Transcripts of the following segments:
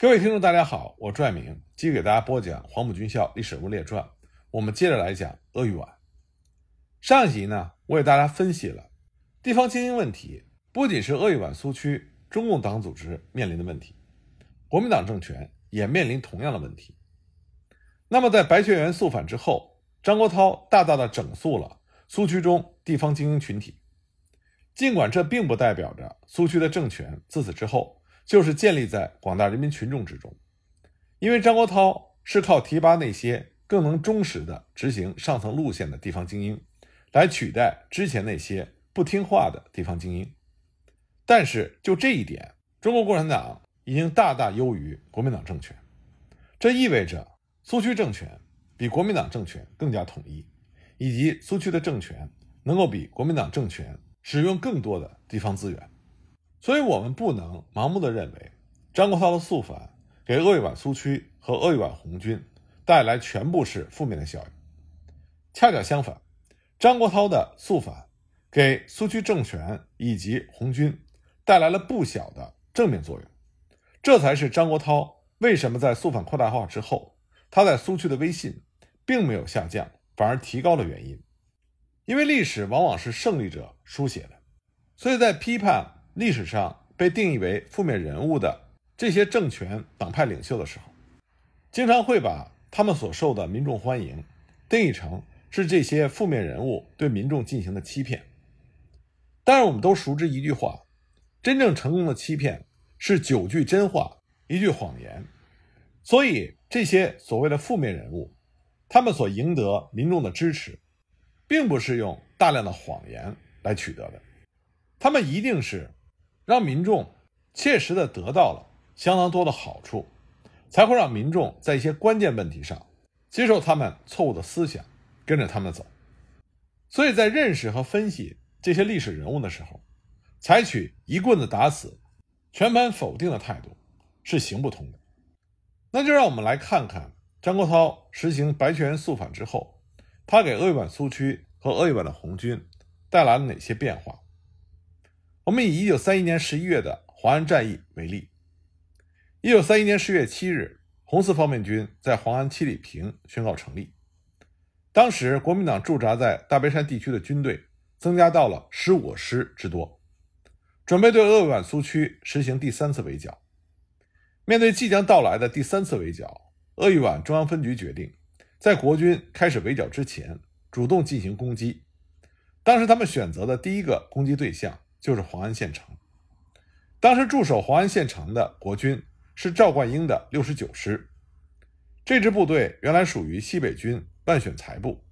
各位听众，大家好，我朱爱明，继续给大家播讲《黄埔军校历史人物列传》。我们接着来讲鄂豫皖。上一集呢，我给大家分析了地方精英问题，不仅是鄂豫皖苏区中共党组织面临的问题，国民党政权也面临同样的问题。那么，在白求恩肃反之后，张国焘大大的整肃了苏区中地方精英群体。尽管这并不代表着苏区的政权自此之后。就是建立在广大人民群众之中，因为张国焘是靠提拔那些更能忠实的执行上层路线的地方精英，来取代之前那些不听话的地方精英。但是就这一点，中国共产党已经大大优于国民党政权，这意味着苏区政权比国民党政权更加统一，以及苏区的政权能够比国民党政权使用更多的地方资源。所以，我们不能盲目的认为张国焘的肃反给鄂豫皖苏区和鄂豫皖红军带来全部是负面的效应。恰恰相反，张国焘的肃反给苏区政权以及红军带来了不小的正面作用。这才是张国焘为什么在肃反扩大化之后，他在苏区的威信并没有下降，反而提高了原因。因为历史往往是胜利者书写的，所以在批判。历史上被定义为负面人物的这些政权党派领袖的时候，经常会把他们所受的民众欢迎定义成是这些负面人物对民众进行的欺骗。但是我们都熟知一句话：真正成功的欺骗是九句真话，一句谎言。所以这些所谓的负面人物，他们所赢得民众的支持，并不是用大量的谎言来取得的，他们一定是。让民众切实的得到了相当多的好处，才会让民众在一些关键问题上接受他们错误的思想，跟着他们走。所以在认识和分析这些历史人物的时候，采取一棍子打死、全盘否定的态度是行不通的。那就让我们来看看张国焘实行白雀园肃反之后，他给鄂豫皖苏区和鄂豫皖的红军带来了哪些变化。我们以一九三一年十一月的黄安战役为例。一九三一年十月七日，红四方面军在黄安七里坪宣告成立。当时，国民党驻扎在大别山地区的军队增加到了十五师之多，准备对鄂豫皖苏区实行第三次围剿。面对即将到来的第三次围剿，鄂豫皖中央分局决定，在国军开始围剿之前，主动进行攻击。当时，他们选择的第一个攻击对象。就是黄安县城。当时驻守黄安县城的国军是赵冠英的六十九师，这支部队原来属于西北军万选才部，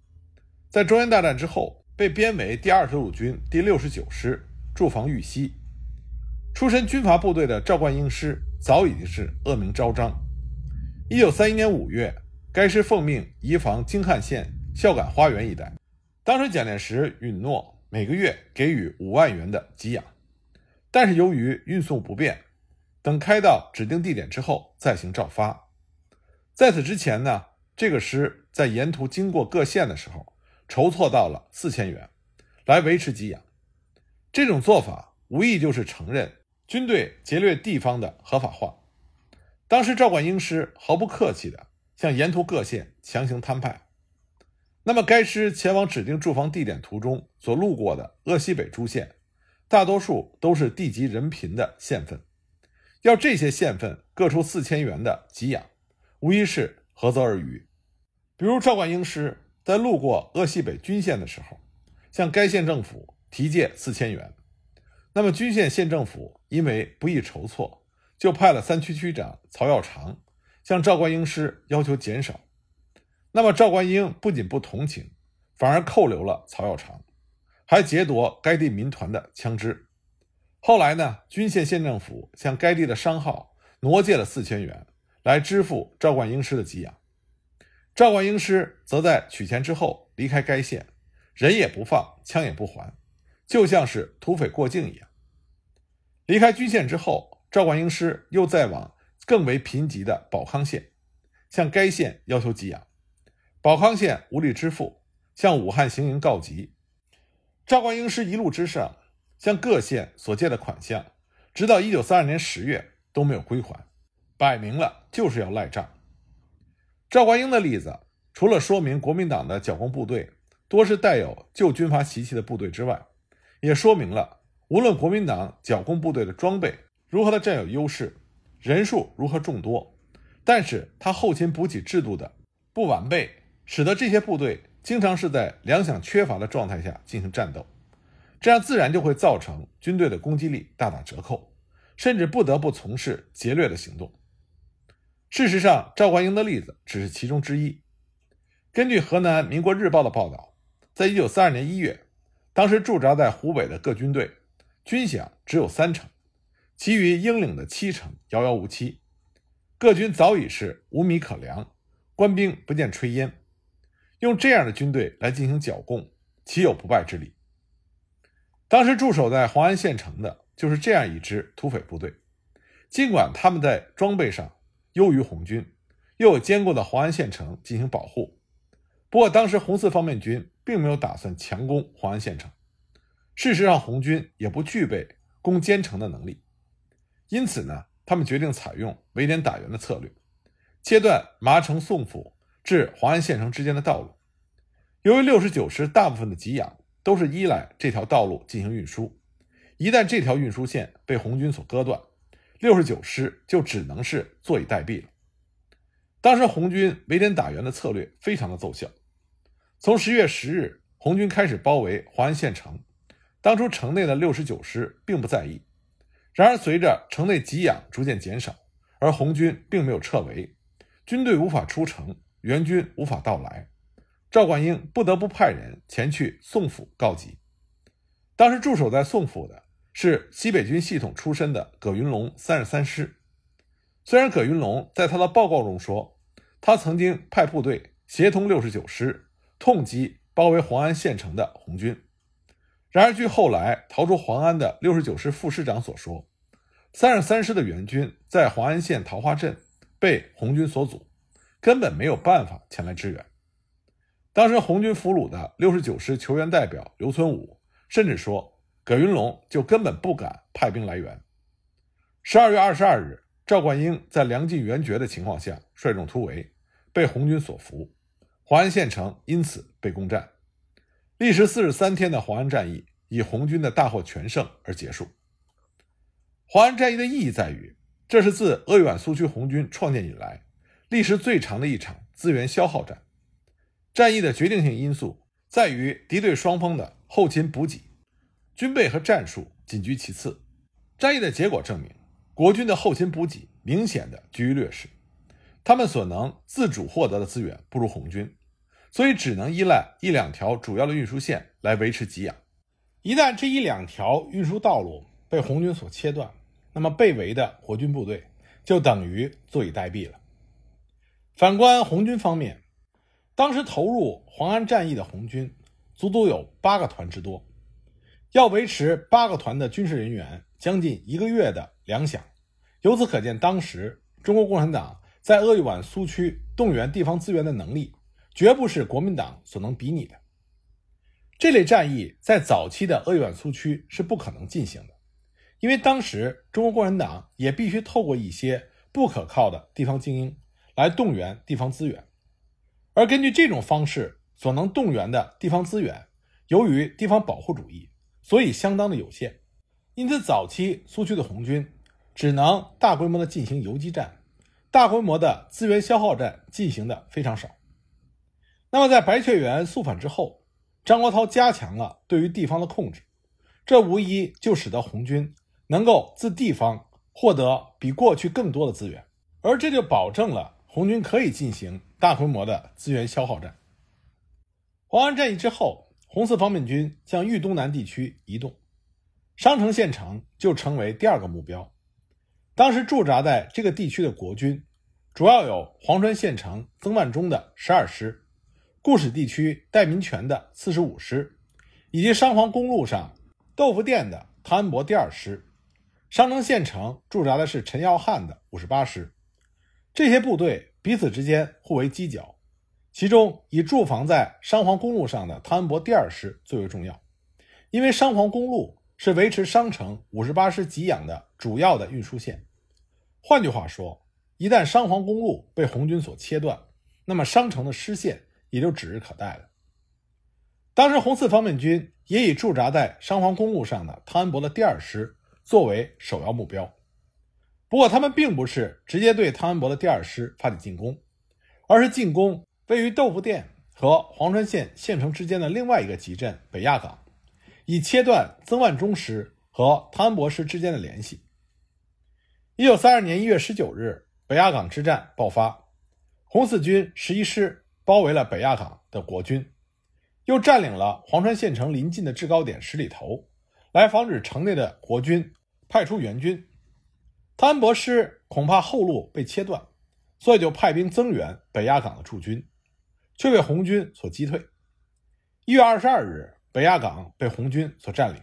在中原大战之后被编为第二十五军第六十九师，驻防豫西。出身军阀部队的赵冠英师早已经是恶名昭彰。一九三一年五月，该师奉命移防京汉县孝感花园一带，当时蒋介石允诺。每个月给予五万元的给养，但是由于运送不便，等开到指定地点之后再行照发。在此之前呢，这个师在沿途经过各县的时候，筹措到了四千元，来维持给养。这种做法无疑就是承认军队劫掠地方的合法化。当时赵冠英师毫不客气地向沿途各县强行摊派。那么，该师前往指定驻防地点途中所路过的鄂西北诸县，大多数都是地级人贫的县份，要这些县份各出四千元的给养，无疑是何泽而渔。比如赵冠英师在路过鄂西北军县的时候，向该县政府提借四千元，那么军县县政府因为不易筹措，就派了三区区长曹耀长向赵冠英师要求减少。那么赵冠英不仅不同情，反而扣留了曹耀长，还劫夺该地民团的枪支。后来呢，军县县政府向该地的商号挪借了四千元，来支付赵冠英师的给养。赵冠英师则在取钱之后离开该县，人也不放，枪也不还，就像是土匪过境一样。离开军县之后，赵冠英师又再往更为贫瘠的保康县，向该县要求给养。保康县无力支付，向武汉行营告急。赵冠英师一路之上，向各县所借的款项，直到一九三二年十月都没有归还。摆明了就是要赖账。赵冠英的例子，除了说明国民党的剿共部队多是带有旧军阀习气的部队之外，也说明了无论国民党剿共部队的装备如何的占有优势，人数如何众多，但是他后勤补给制度的不完备，使得这些部队经常是在粮饷缺乏的状态下进行战斗，这样自然就会造成军队的攻击力大打折扣，甚至不得不从事劫掠的行动。事实上，赵怀英的例子只是其中之一。根据河南民国日报的报道，在一九四二年一月，当时驻扎在湖北的各军队军饷只有三成，其余应领的七成遥遥无期。各军早已是无米可粮，官兵不见炊烟。用这样的军队来进行剿共，岂有不败之理？当时驻守在黄安县城的就是这样一支土匪部队，尽管他们在装备上，优于红军，又有坚固的黄安县城进行保护。不过，当时红四方面军并没有打算强攻黄安县城。事实上，红军也不具备攻坚城的能力。因此呢，他们决定采用围点打援的策略，切断麻城宋府至黄安县城之间的道路。由于六十九师大部分的给养都是依赖这条道路进行运输，一旦这条运输线被红军所割断，六十九师就只能是坐以待毙了。当时红军围点打援的策略非常的奏效。从十月十日，红军开始包围黄安县城。当初城内的六十九师并不在意，然而随着城内给养逐渐减少，而红军并没有撤围，军队无法出城，援军无法到来，赵冠英不得不派人前去宋府告急。当时驻守在宋府的。是西北军系统出身的葛云龙三十三师。虽然葛云龙在他的报告中说，他曾经派部队协同六十九师痛击包围黄安县城的红军，然而据后来逃出黄安的六十九师副师长所说，三十三师的援军在黄安县桃花镇被红军所阻，根本没有办法前来支援。当时红军俘虏的六十九师球员代表刘存武甚至说。葛云龙就根本不敢派兵来援。十二月二十二日，赵冠英在粮尽援绝的情况下率众突围，被红军所俘，华安县城因此被攻占。历时四十三天的华安战役以红军的大获全胜而结束。华安战役的意义在于，这是自鄂豫皖苏区红军创建以来历时最长的一场资源消耗战。战役的决定性因素在于敌对双方的后勤补给。军备和战术仅居其次，战役的结果证明，国军的后勤补给明显的居于劣势，他们所能自主获得的资源不如红军，所以只能依赖一两条主要的运输线来维持给养。一旦这一两条运输道路被红军所切断，那么被围的国军部队就等于坐以待毙了。反观红军方面，当时投入黄安战役的红军足足有八个团之多。要维持八个团的军事人员将近一个月的粮饷，由此可见，当时中国共产党在鄂豫皖苏区动员地方资源的能力，绝不是国民党所能比拟的。这类战役在早期的鄂豫皖苏区是不可能进行的，因为当时中国共产党也必须透过一些不可靠的地方精英来动员地方资源，而根据这种方式所能动员的地方资源，由于地方保护主义。所以相当的有限，因此早期苏区的红军只能大规模的进行游击战，大规模的资源消耗战进行的非常少。那么在白雀园肃反之后，张国焘加强了对于地方的控制，这无疑就使得红军能够自地方获得比过去更多的资源，而这就保证了红军可以进行大规模的资源消耗战。黄安战役之后。红四方面军向豫东南地区移动，商城县城就成为第二个目标。当时驻扎在这个地区的国军，主要有黄川县城曾万钟的十二师，固始地区戴民权的四十五师，以及商黄公路上豆腐店的汤恩伯第二师。商城县城驻扎的是陈耀汉的五十八师。这些部队彼此之间互为犄角。其中以驻防在商黄公路上的汤恩伯第二师最为重要，因为商黄公路是维持商城五十八师给养的主要的运输线。换句话说，一旦商黄公路被红军所切断，那么商城的失陷也就指日可待了。当时红四方面军也以驻扎在商黄公路上的汤恩伯的第二师作为首要目标，不过他们并不是直接对汤恩伯的第二师发起进攻，而是进攻位于豆腐店和黄川县县城之间的另外一个集镇北亚港，以切断曾万钟师和汤恩伯师之间的联系。一九三二年一月十九日，北亚港之战爆发，红四军十一师包围了北亚港的国军，又占领了黄川县城临近的制高点十里头，来防止城内的国军派出援军。汤恩伯师恐怕后路被切断，所以就派兵增援北亚港的驻军，却被红军所击退。一月二十二日，北亚港被红军所占领。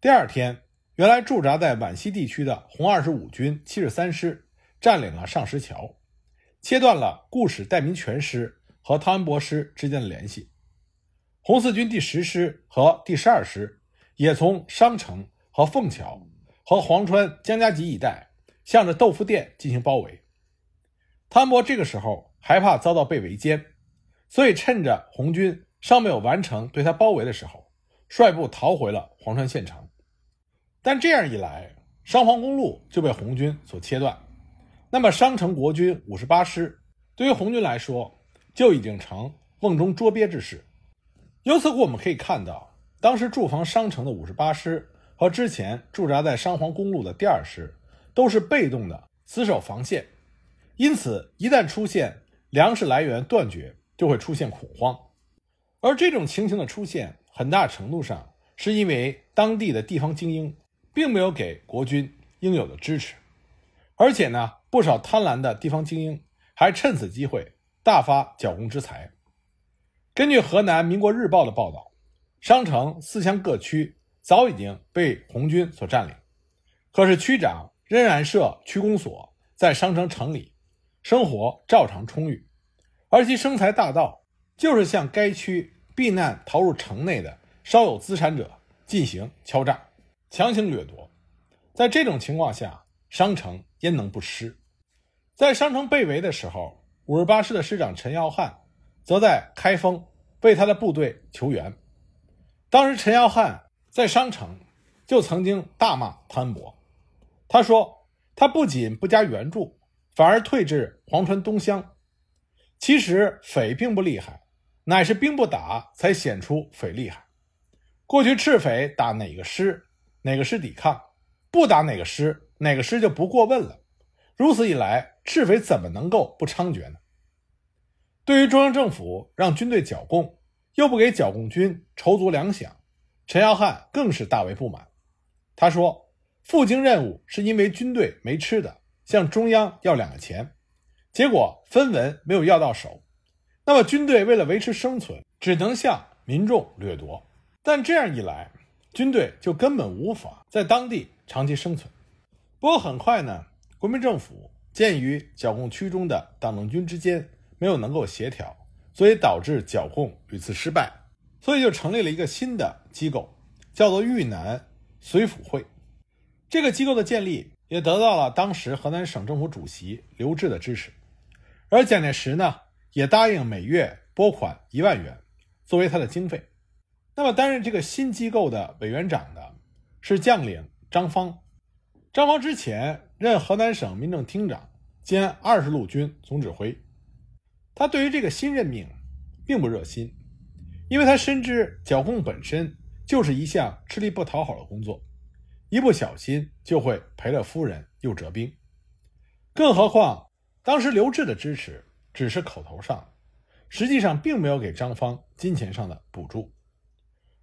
第二天。原来驻扎在皖西地区的红二十五军七十三师占领了上石桥，切断了固始代民全师和汤恩伯师之间的联系。红四军第十师和第十二师也从商城和凤桥和黄川江家集一带向着豆腐店进行包围。汤恩伯这个时候害怕遭到被围歼，所以趁着红军尚没有完成对他包围的时候，率部逃回了黄川县城。但这样一来，商黄公路就被红军所切断，那么商城国军五十八师对于红军来说就已经成瓮中捉鳖之势。由此我们可以看到，当时驻防商城的五十八师和之前驻扎在商黄公路的第二师都是被动的死守防线，因此一旦出现粮食来源断绝，就会出现恐慌。而这种情形的出现，很大程度上是因为当地的地方精英。并没有给国军应有的支持，而且呢，不少贪婪的地方精英还趁此机会大发剿共之财。根据河南民国日报的报道，商城四乡各区早已经被红军所占领，可是区长仍然设区公所在商城城里，生活照常充裕，而其生财大道就是向该区避难逃入城内的稍有资产者进行敲诈。强行掠夺，在这种情况下，商城焉能不失？在商城被围的时候，五十八师的师长陈耀汉则在开封为他的部队求援。当时，陈耀汉在商城就曾经大骂汤恩伯，他说：“他不仅不加援助，反而退至黄川东乡。其实匪并不厉害，乃是兵不打才显出匪厉害。过去赤匪打哪个师？”哪个师抵抗，不打哪个师，哪个师就不过问了。如此一来，赤匪怎么能够不猖獗呢？对于中央政府让军队剿共，又不给剿共军筹足粮饷，陈耀汉更是大为不满。他说：“赴京任务是因为军队没吃的，向中央要两个钱，结果分文没有要到手。那么军队为了维持生存，只能向民众掠夺。但这样一来，军队就根本无法在当地长期生存。不过很快呢，国民政府鉴于剿共区中的党政军之间没有能够协调，所以导致剿共屡次失败，所以就成立了一个新的机构，叫做豫南绥抚会。这个机构的建立也得到了当时河南省政府主席刘峙的支持，而蒋介石呢也答应每月拨款一万元作为他的经费。那么，担任这个新机构的委员长的是将领张芳。张芳之前任河南省民政厅长兼二十路军总指挥。他对于这个新任命并不热心，因为他深知剿共本身就是一项吃力不讨好的工作，一不小心就会赔了夫人又折兵。更何况，当时刘志的支持只是口头上，实际上并没有给张芳金钱上的补助。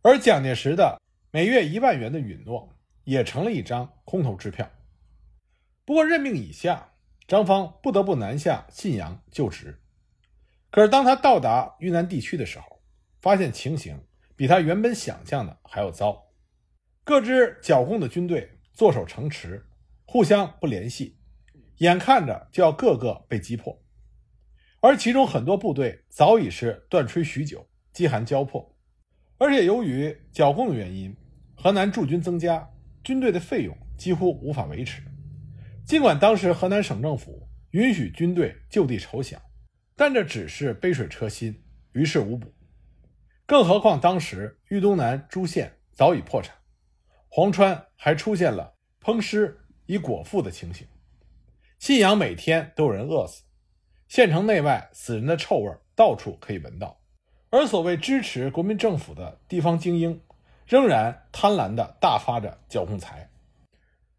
而蒋介石的每月一万元的允诺也成了一张空头支票。不过任命以下，张芳不得不南下信阳就职。可是当他到达豫南地区的时候，发现情形比他原本想象的还要糟。各支剿共的军队坐守城池，互相不联系，眼看着就要个个被击破。而其中很多部队早已是断炊许久，饥寒交迫。而且由于剿共的原因，河南驻军增加，军队的费用几乎无法维持。尽管当时河南省政府允许军队就地筹饷，但这只是杯水车薪，于事无补。更何况当时豫东南诸县早已破产，黄川还出现了烹尸以果腹的情形，信阳每天都有人饿死，县城内外死人的臭味到处可以闻到。而所谓支持国民政府的地方精英，仍然贪婪地大发着剿共财。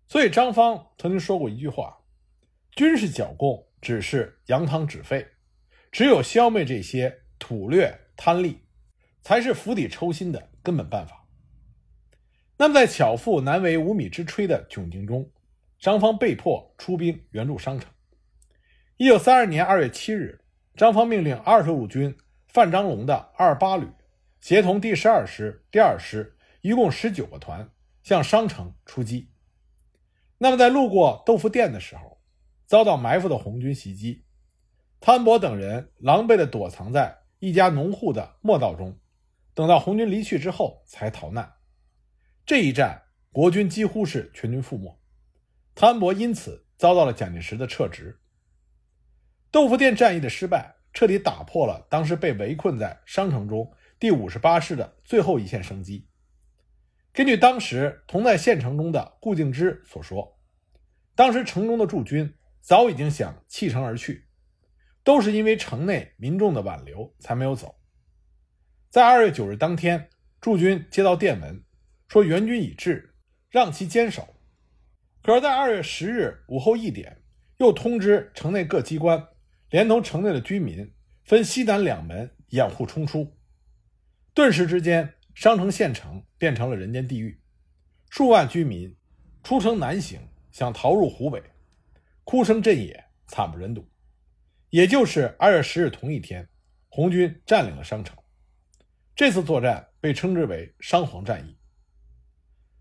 所以张方曾经说过一句话：“军事剿共只是扬汤止沸，只有消灭这些土掠贪吏。”才是釜底抽薪的根本办法。那么，在巧妇难为无米之炊的窘境中，张方被迫出兵援助商城。一九三二年二月七日，张方命令二十五军范章龙的二八旅，协同第十二师、第二师，一共十九个团，向商城出击。那么，在路过豆腐店的时候，遭到埋伏的红军袭击，汤恩伯等人狼狈地躲藏在一家农户的磨道中。等到红军离去之后，才逃难。这一战，国军几乎是全军覆没，汤恩伯因此遭到了蒋介石的撤职。豆腐店战役的失败，彻底打破了当时被围困在商城中第五十八师的最后一线生机。根据当时同在县城中的顾敬之所说，当时城中的驻军早已经想弃城而去，都是因为城内民众的挽留才没有走。在二月九日当天，驻军接到电文，说援军已至，让其坚守。可是，在二月十日午后一点，又通知城内各机关，连同城内的居民，分西南两门掩护冲出。顿时之间，商城县城变成了人间地狱，数万居民出城南行，想逃入湖北，哭声震野，惨不忍睹。也就是二月十日同一天，红军占领了商城。这次作战被称之为商黄战役。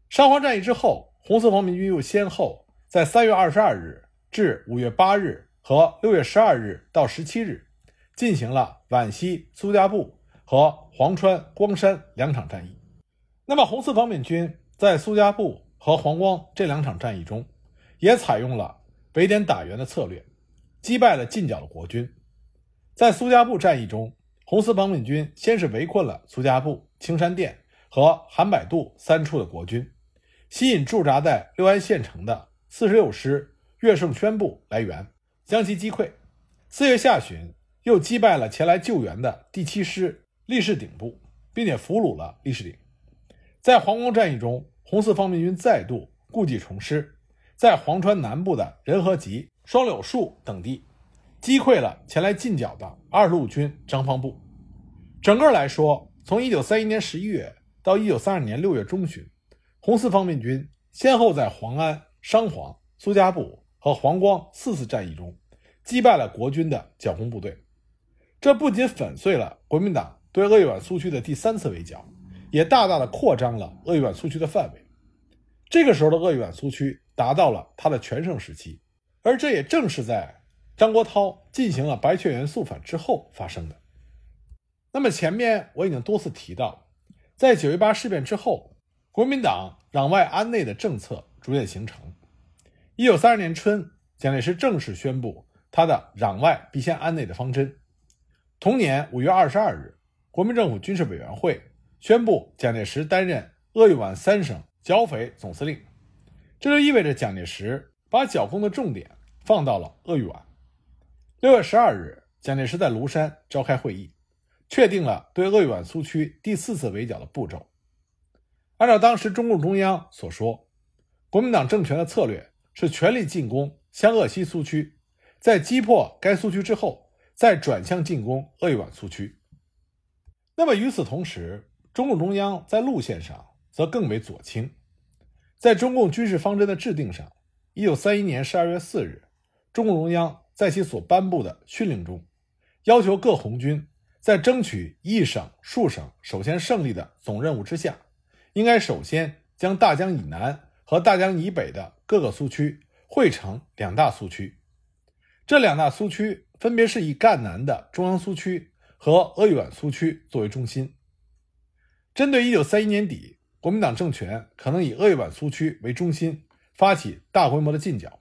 商黄战役之后，红四方面军又先后在三月二十二日至五月八日和六月十二日到十七日，进行了皖西苏家埠和黄川光山两场战役。那么，红四方面军在苏家埠和黄光这两场战役中，也采用了围点打援的策略，击败了近剿的国军。在苏家埠战役中，红四方面军先是围困了苏家埠、青山店和韩百渡三处的国军，吸引驻扎在六安县城的四十六师岳胜宣部来援，将其击溃。四月下旬，又击败了前来救援的第七师立士鼎部，并且俘虏了立士鼎。在黄光战役中，红四方面军再度故技重施，在黄川南部的仁和集、双柳树等地。击溃了前来进剿的二路军张方部。整个来说，从一九三一年十一月到一九三二年六月中旬，红四方面军先后在黄安、商黄、苏家埠和黄光四次战役中击败了国军的剿共部队。这不仅粉碎了国民党对鄂豫皖苏区的第三次围剿，也大大的扩张了鄂豫皖苏区的范围。这个时候的鄂豫皖苏区达到了它的全盛时期，而这也正是在。张国焘进行了白雀园肃反之后发生的。那么前面我已经多次提到，在九一八事变之后，国民党攘外安内的政策逐渐形成。一九三二年春，蒋介石正式宣布他的攘外必先安内的方针。同年五月二十二日，国民政府军事委员会宣布蒋介石担任鄂豫皖三省剿匪总司令，这就意味着蒋介石把剿共的重点放到了鄂豫皖。六月十二日，蒋介石在庐山召开会议，确定了对鄂豫皖苏区第四次围剿的步骤。按照当时中共中央所说，国民党政权的策略是全力进攻湘鄂西苏区，在击破该苏区之后，再转向进攻鄂豫皖苏区。那么与此同时，中共中央在路线上则更为左倾，在中共军事方针的制定上，一九三一年十二月四日，中共中央。在其所颁布的训令中，要求各红军在争取一省数省首先胜利的总任务之下，应该首先将大江以南和大江以北的各个苏区汇成两大苏区。这两大苏区分别是以赣南的中央苏区和鄂豫皖苏区作为中心。针对1931年底国民党政权可能以鄂豫皖苏区为中心发起大规模的进剿。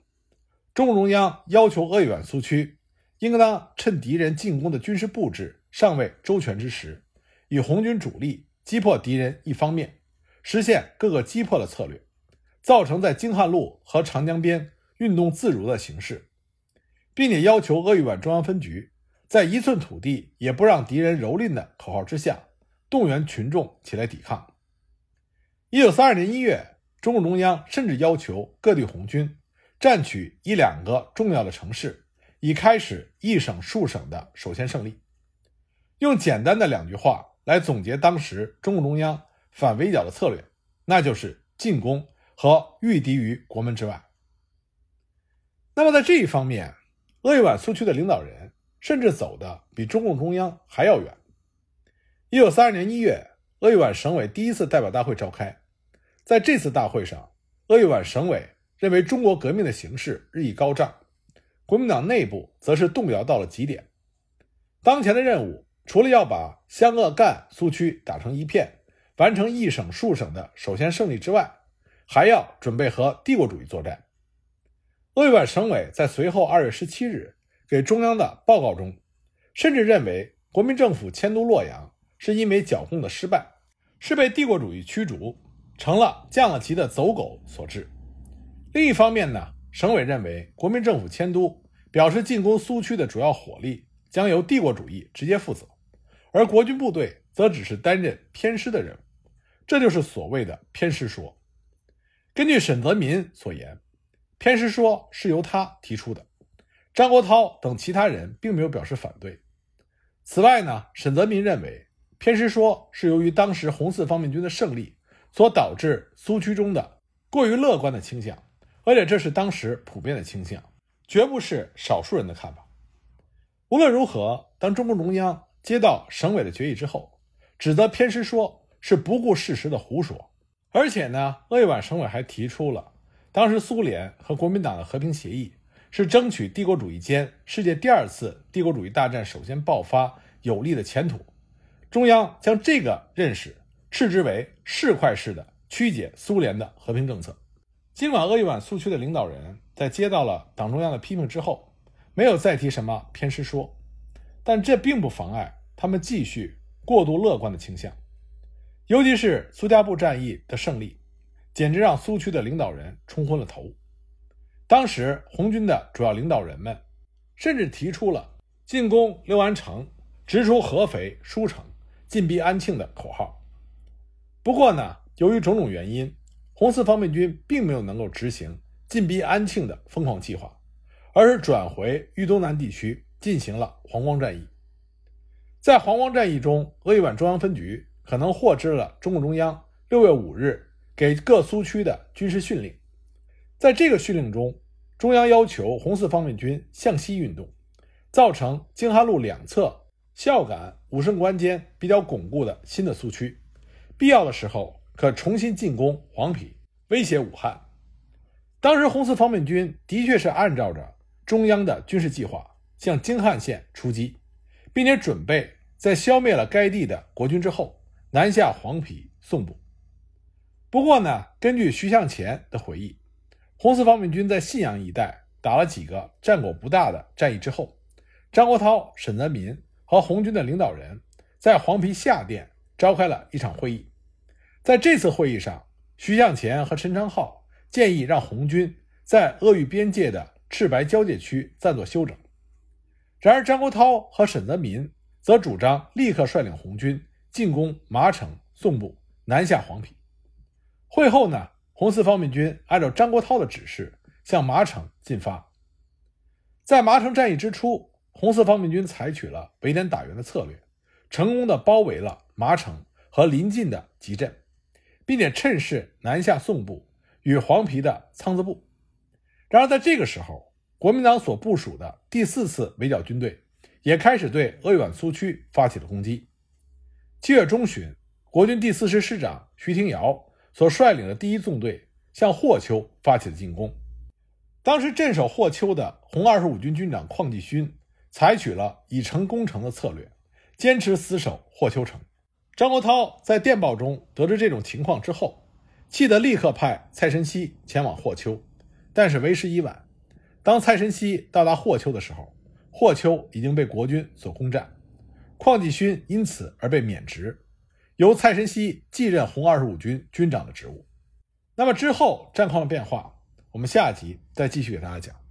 中共中央要求鄂豫皖苏区应当趁敌人进攻的军事布置尚未周全之时，以红军主力击破敌人一方面，实现各个击破的策略，造成在京汉路和长江边运动自如的形势，并且要求鄂豫皖中央分局在一寸土地也不让敌人蹂躏的口号之下，动员群众起来抵抗。一九三二年一月，中共中央甚至要求各地红军占取一两个重要的城市，以开始一省数省的首先胜利。用简单的两句话来总结当时中共中央反围剿的策略，那就是进攻和御敌于国门之外。那么在这一方面，鄂豫皖苏区的领导人甚至走的比中共中央还要远。一九三二年一月，鄂豫皖省委第一次代表大会召开。在这次大会上，鄂豫皖省委认为中国革命的形势日益高涨，国民党内部则是动摇到了极点。当前的任务除了要把湘鄂赣苏区打成一片，完成一省数省的首先胜利之外，还要准备和帝国主义作战。鄂豫皖省委在随后二月十七日给中央的报告中，甚至认为国民政府迁都洛阳是因为剿共的失败，是被帝国主义驱逐。成了降了级的走狗所致。另一方面呢，省委认为国民政府迁都表示进攻苏区的主要火力将由帝国主义直接负责，而国军部队则只是担任偏师的任务，这就是所谓的偏师说。根据沈泽民所言，偏师说是由他提出的，张国焘等其他人并没有表示反对。此外呢，沈泽民认为偏师说是由于当时红四方面军的胜利。所导致苏区中的过于乐观的倾向，而且这是当时普遍的倾向，绝不是少数人的看法。无论如何，当中共中央接到省委的决议之后，指责偏师说是不顾事实的胡说，而且呢，鄂豫皖省委还提出了当时苏联和国民党的和平协议是争取帝国主义间世界第二次帝国主义大战首先爆发有利的前途，中央将这个认识。斥之为市侩式的曲解苏联的和平政策。尽管鄂豫皖苏区的领导人在接到了党中央的批评之后，没有再提什么偏师说，但这并不妨碍他们继续过度乐观的倾向。尤其是苏家埠战役的胜利，简直让苏区的领导人冲昏了头。当时红军的主要领导人们甚至提出了进攻六安城、直出合肥、舒城、进逼安庆的口号。不过呢，由于种种原因，红四方面军并没有能够执行进逼安庆的疯狂计划，而是转回豫东南地区进行了黄光战役。在黄光战役中，鄂豫皖中央分局可能获知了中共中央六月五日给各苏区的军事训令。在这个训令中，中央要求红四方面军向西运动，造成京汉路两侧孝感、武胜关间比较巩固的新的苏区。必要的时候可重新进攻黄陂，威胁武汉。当时红四方面军的确是按照着中央的军事计划向京汉线出击，并且准备在消灭了该地的国军之后南下黄陂、宋部。不过呢，根据徐向前的回忆，红四方面军在信阳一带打了几个战果不大的战役之后，张国焘、沈泽民和红军的领导人在黄陂下店。召开了一场会议，在这次会议上，徐向前和陈昌浩建议让红军在鄂豫边界的赤白交界区暂作休整。然而，张国焘和沈泽民则主张立刻率领红军进攻麻城、宋部，南下黄陂。会后呢，红四方面军按照张国焘的指示向麻城进发。在麻城战役之初，红四方面军采取了围点打援的策略，成功的包围了。麻城和临近的集镇，并且趁势南下宋部与黄陂的仓子部。然而，在这个时候，国民党所部署的第四次围剿军队也开始对鄂豫皖苏区发起了攻击。七月中旬，国军第四师师长徐廷瑶所率领的第一纵队向霍丘发起了进攻。当时镇守霍丘的红二十五军军长邝继勋采取了以城攻城的策略，坚持死守霍丘城。张国焘在电报中得知这种情况之后，气得立刻派蔡申熙前往霍丘，但是为时已晚。当蔡申熙到达霍丘的时候，霍丘已经被国军所攻占，邝继勋因此而被免职，由蔡申熙继任红二十五军军长的职务。那么之后战况的变化，我们下集再继续给大家讲。